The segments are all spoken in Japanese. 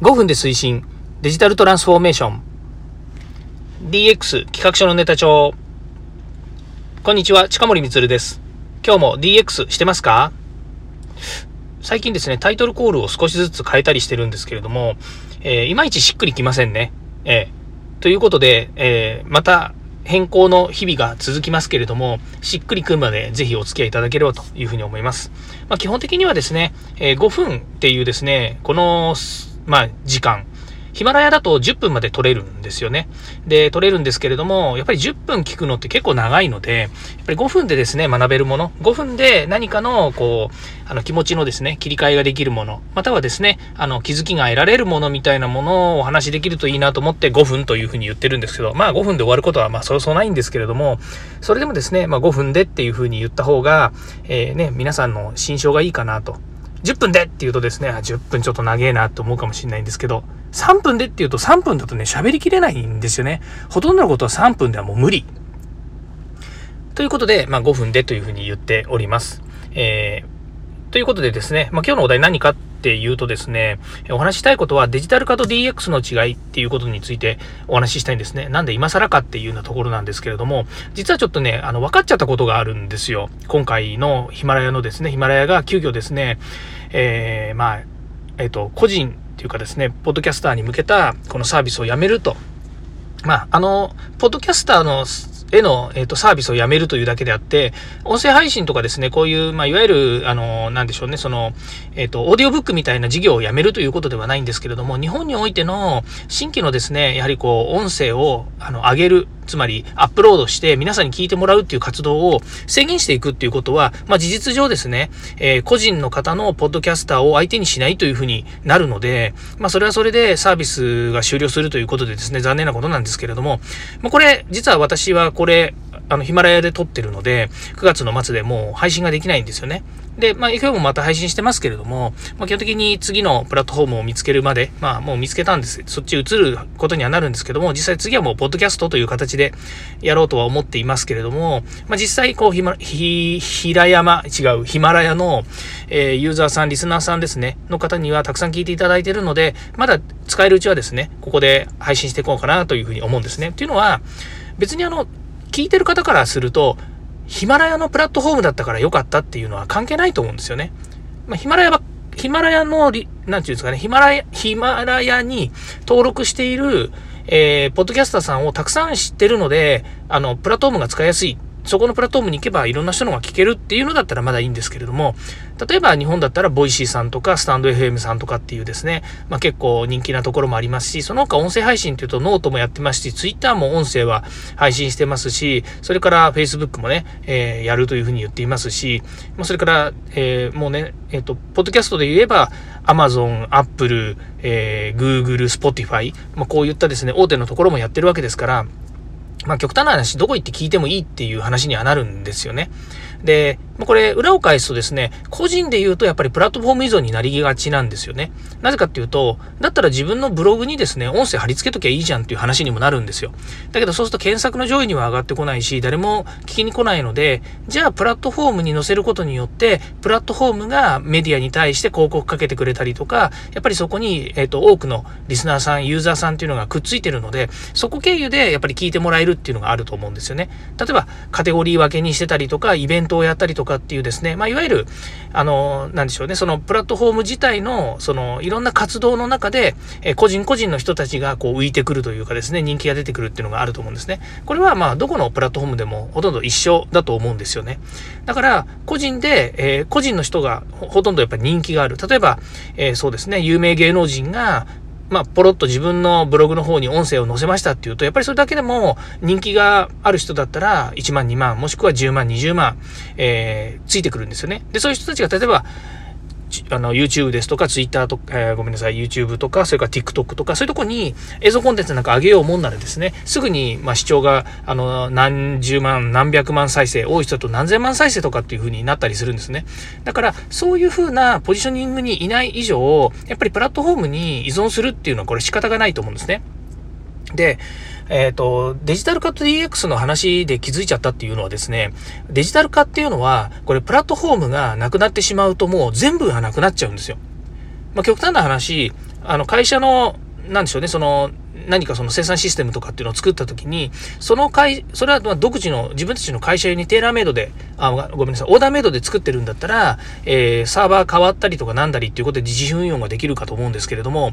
5分で推進デジタルトランスフォーメーション DX 企画書のネタ帳こんにちは近森光です。今日も DX してますか？最近ですね、タイトルコールを少しずつ変えたりしてるんですけれども、えー、いまいちしっくりきませんね。えー、ということで、えー、また変更の日々が続きますけれども、しっくりくんまでぜひお付き合いいただければというふうに思います。まあ、基本的にはですね、え5分っていうですね、このまあ、時間。ヒマラヤだと10分まで撮れるんですよね。で、撮れるんですけれども、やっぱり10分聞くのって結構長いので、やっぱり5分でですね、学べるもの、5分で何かの、こう、あの、気持ちのですね、切り替えができるもの、またはですね、あの、気づきが得られるものみたいなものをお話しできるといいなと思って5分というふうに言ってるんですけど、まあ5分で終わることはまあそうそうないんですけれども、それでもですね、まあ5分でっていうふうに言った方が、えー、ね、皆さんの心象がいいかなと10分でって言うとですね、10分ちょっと長えなと思うかもしれないんですけど、3分でって言うと3分だとね、喋りきれないんですよね。ほとんどのことは3分ではもう無理。ということで、まあ5分でというふうに言っております。えー、ということでですね、まあ今日のお題何かっていうとですね、お話ししたいことはデジタル化と DX の違いっていうことについてお話ししたいんですね。なんで今更かっていうようなところなんですけれども、実はちょっとね、あの、分かっちゃったことがあるんですよ。今回のヒマラヤのですね、ヒマラヤが急遽ですね、えー、まあ、えっ、ー、と、個人っていうかですね、ポッドキャスターに向けたこのサービスをやめると。まあ、あの、ポッドキャスターのへの、えっ、ー、と、サービスをやめるというだけであって、音声配信とかですね、こういう、まあ、いわゆる、あの、なんでしょうね、その、えっ、ー、と、オーディオブックみたいな事業をやめるということではないんですけれども、日本においての新規のですね、やはりこう、音声を、あの、上げる、つまりアップロードして皆さんに聞いてもらうっていう活動を制限していくっていうことは、まあ、事実上ですね、えー、個人の方のポッドキャスターを相手にしないというふうになるので、まあ、それはそれでサービスが終了するということでですね、残念なことなんですけれども、まあ、これ、実は私はこれ、あの、ヒマラヤで撮ってるので、9月の末でもう配信ができないんですよね。で、まあ、今日もまた配信してますけれども、まあ、基本的に次のプラットフォームを見つけるまで、まあ、もう見つけたんです。そっち移ることにはなるんですけども、実際次はもう、ポッドキャストという形でやろうとは思っていますけれども、まあ、実際、こう、ひま、ひ、ひら山、違う、ヒマラヤの、えー、ユーザーさん、リスナーさんですね、の方にはたくさん聞いていただいているので、まだ使えるうちはですね、ここで配信していこうかなというふうに思うんですね。というのは、別にあの、聞いてる方からすると、ヒマラヤのプラットフォームだったから良かったっていうのは関係ないと思うんですよね。まあ、ヒマラヤは、ヒマラヤの、なんていうんですかね、ヒマラヤ、ヒマラヤに登録している、えー、ポッドキャスターさんをたくさん知ってるので、あの、プラットフォームが使いやすいそこのプラットフォームに行けばいろんな人のが聞けるっていうのだったらまだいいんですけれども、例えば日本だったら Voicy さんとかスタンド FM さんとかっていうですね、まあ、結構人気なところもありますし、その他音声配信っていうとノートもやってますし、ツイッターも音声は配信してますし、それから Facebook もね、えー、やるというふうに言っていますし、まあ、それから、えー、もうね、えっ、ー、と、ポッドキャストで言えば、Amazon、Apple、えー、Google、Spotify、まあ、こういったですね、大手のところもやってるわけですから、まあ極端な話、どこ行って聞いてもいいっていう話にはなるんですよね。で、これ、裏を返すとですね、個人で言うとやっぱりプラットフォーム依存になりがちなんですよね。なぜかっていうと、だったら自分のブログにですね、音声貼り付けときゃいいじゃんっていう話にもなるんですよ。だけどそうすると検索の上位には上がってこないし、誰も聞きに来ないので、じゃあプラットフォームに載せることによって、プラットフォームがメディアに対して広告かけてくれたりとか、やっぱりそこに、えっ、ー、と、多くのリスナーさん、ユーザーさんっていうのがくっついてるので、そこ経由でやっぱり聞いてもらえるっていうのがあると思うんですよね。例えば、カテゴリー分けにしてたりとか、イベントトをやったりとかっていうですね、まあいわゆる、あの、なんでしょうね、そのプラットフォーム自体の、その、いろんな活動の中で、え個人個人の人たちがこう浮いてくるというかですね、人気が出てくるっていうのがあると思うんですね。これはまあ、どこのプラットフォームでもほとんど一緒だと思うんですよね。だから、個人で、えー、個人の人がほとんどやっぱり人気がある。例えば、えー、そうですね、有名芸能人が、まあ、ポロッと自分のブログの方に音声を載せましたっていうと、やっぱりそれだけでも人気がある人だったら1万、2万、もしくは10万、20万、えー、ついてくるんですよね。で、そういう人たちが例えば、あの、YouTube ですとか、Twitter とか、えー、ごめんなさい、YouTube とか、それから TikTok とか、そういうとこに映像コンテンツなんか上げようもんならですね、すぐに、まあ、視聴が、あの、何十万、何百万再生、多い人だと何千万再生とかっていう風になったりするんですね。だから、そういう風なポジショニングにいない以上、やっぱりプラットフォームに依存するっていうのはこれ仕方がないと思うんですね。で、えっ、ー、と、デジタル化と DX の話で気づいちゃったっていうのはですね、デジタル化っていうのは、これプラットフォームがなくなってしまうともう全部がなくなっちゃうんですよ。まあ、極端な話、あの会社の、なんでしょうね、その、何かその生産システムとかっていうのを作った時に、その会、それは独自の自分たちの会社用にテーラーメイドで、あ、ごめんなさい、オーダーメイドで作ってるんだったら、えー、サーバー変わったりとかなんだりっていうことで自主運用ができるかと思うんですけれども、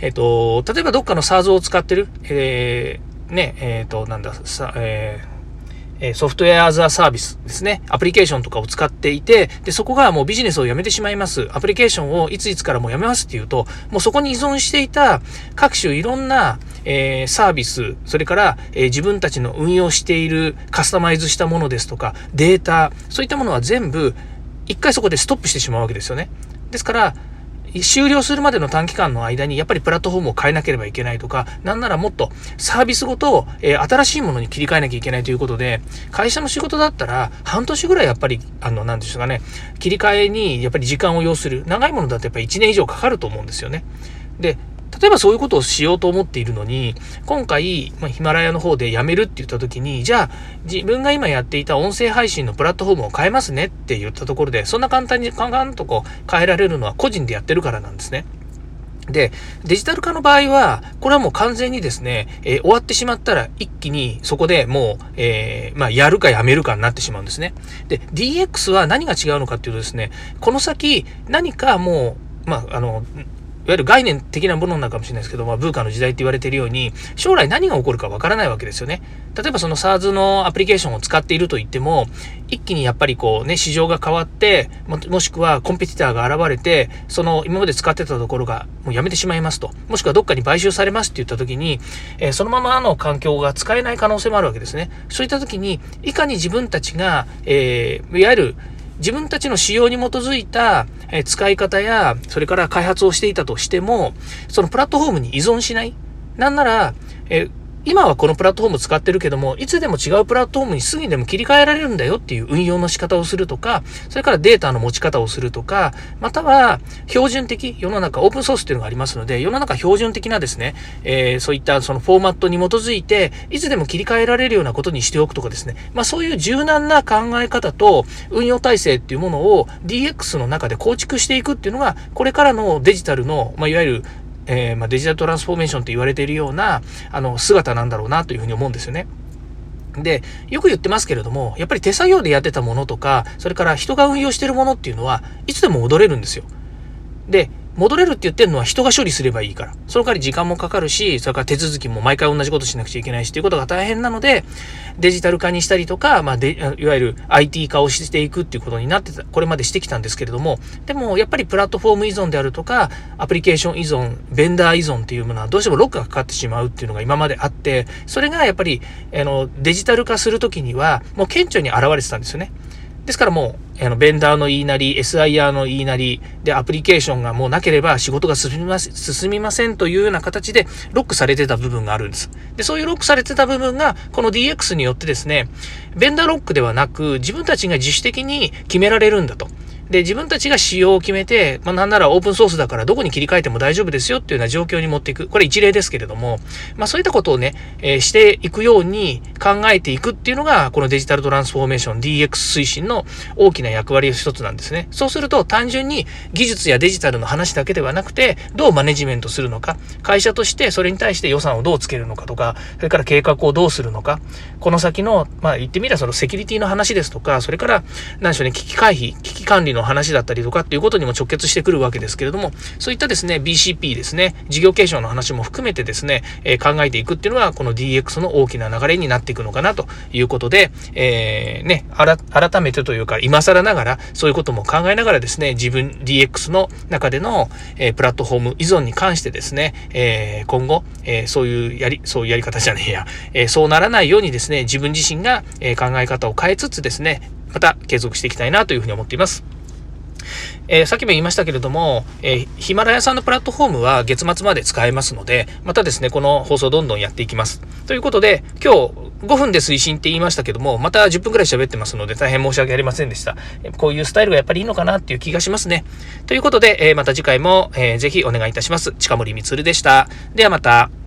えっ、ー、と、例えばどっかの SARS を使ってる、えー、ね、えっ、ー、と、なんだ、さ、えーソフトウェアアザーサービスですね。アプリケーションとかを使っていて、で、そこがもうビジネスをやめてしまいます。アプリケーションをいついつからもうやめますっていうと、もうそこに依存していた各種いろんな、えー、サービス、それから、えー、自分たちの運用しているカスタマイズしたものですとか、データ、そういったものは全部、一回そこでストップしてしまうわけですよね。ですから、終了するまでの短期間の間にやっぱりプラットフォームを変えなければいけないとか、なんならもっとサービスごと、え、新しいものに切り替えなきゃいけないということで、会社の仕事だったら半年ぐらいやっぱり、あの、なんでしょうかね、切り替えにやっぱり時間を要する。長いものだとやっぱり1年以上かかると思うんですよね。で、例えばそういうことをしようと思っているのに、今回、まあ、ヒマラヤの方でやめるって言った時に、じゃあ自分が今やっていた音声配信のプラットフォームを変えますねって言ったところで、そんな簡単にカンカンとこう変えられるのは個人でやってるからなんですね。で、デジタル化の場合は、これはもう完全にですね、えー、終わってしまったら一気にそこでもう、えー、まあ、やるかやめるかになってしまうんですね。で、DX は何が違うのかっていうとですね、この先何かもう、まあ、あの、いわゆる概念的なものなのかもしれないですけど、まあ、ブーカの時代って言われているように、将来何が起こるかわからないわけですよね。例えばその SARS のアプリケーションを使っていると言っても、一気にやっぱりこうね、市場が変わって、ももしくはコンペティターが現れて、その今まで使ってたところがもうやめてしまいますと。もしくはどっかに買収されますって言った時に、えー、そのままの環境が使えない可能性もあるわけですね。そういった時に、いかに自分たちが、えー、いわゆる自分たちの仕様に基づいた使い方や、それから開発をしていたとしても、そのプラットフォームに依存しない。なんなら、え今はこのプラットフォーム使ってるけども、いつでも違うプラットフォームにすぐにでも切り替えられるんだよっていう運用の仕方をするとか、それからデータの持ち方をするとか、または標準的、世の中オープンソースっていうのがありますので、世の中標準的なですね、えー、そういったそのフォーマットに基づいて、いつでも切り替えられるようなことにしておくとかですね、まあそういう柔軟な考え方と運用体制っていうものを DX の中で構築していくっていうのが、これからのデジタルの、まあ、いわゆるえー、まあ、デジタルトランスフォーメーションと言われているような、あの、姿なんだろうなというふうに思うんですよね。で、よく言ってますけれども、やっぱり手作業でやってたものとか、それから人が運用してるものっていうのは、いつでも戻れるんですよ。で、戻れるって言ってるのは人が処理すればいいから。その代わり時間もかかるし、それから手続きも毎回同じことしなくちゃいけないしということが大変なので、デジタル化にしたりとか、まあで、いわゆる IT 化をしていくっていうことになってた、これまでしてきたんですけれども、でもやっぱりプラットフォーム依存であるとか、アプリケーション依存、ベンダー依存っていうものはどうしてもロックがかかってしまうっていうのが今まであって、それがやっぱり、あの、デジタル化するときには、もう顕著に現れてたんですよね。ですからもう、あの、ベンダーの言いなり、SIR の言いなり、で、アプリケーションがもうなければ仕事が進みません、進みませんというような形でロックされてた部分があるんです。で、そういうロックされてた部分が、この DX によってですね、ベンダーロックではなく、自分たちが自主的に決められるんだと。で、自分たちが仕様を決めて、まあ、なんならオープンソースだからどこに切り替えても大丈夫ですよっていうような状況に持っていく。これ一例ですけれども、まあ、そういったことをね、えー、していくように考えていくっていうのが、このデジタルトランスフォーメーション DX 推進の大きな役割の一つなんですね。そうすると単純に技術やデジタルの話だけではなくて、どうマネジメントするのか、会社としてそれに対して予算をどうつけるのかとか、それから計画をどうするのか、この先の、まあ言ってみればそのセキュリティの話ですとか、それから、何でしょうね、危機回避、危機管理の話だったりとか、っていうことにも直結してくるわけですけれども、そういったですね、BCP ですね、事業継承の話も含めてですね、え、考えていくっていうのは、この DX の大きな流れになっていくのかなということで、えー、ね、改めてというか、今更ながら、そういうことも考えながらですね、自分 DX の中での、えー、プラットフォーム依存に関してですね、えー、今後、え、そういうやり、そういうやり方じゃねえや、え、そうならないようにですね、自分自身が、え、考え方を変えつつですね、また継続していきたいなというふうに思っています。えー、さっきも言いましたけれども、えー、ヒマラヤさんのプラットフォームは月末まで使えますので、またですね、この放送どんどんやっていきます。ということで、今日5分で推進って言いましたけども、また10分くらい喋ってますので大変申し訳ありませんでした。こういうスタイルがやっぱりいいのかなっていう気がしますね。ということで、え、また次回も、えー、ぜひお願いいたします。近森光でした。ではまた。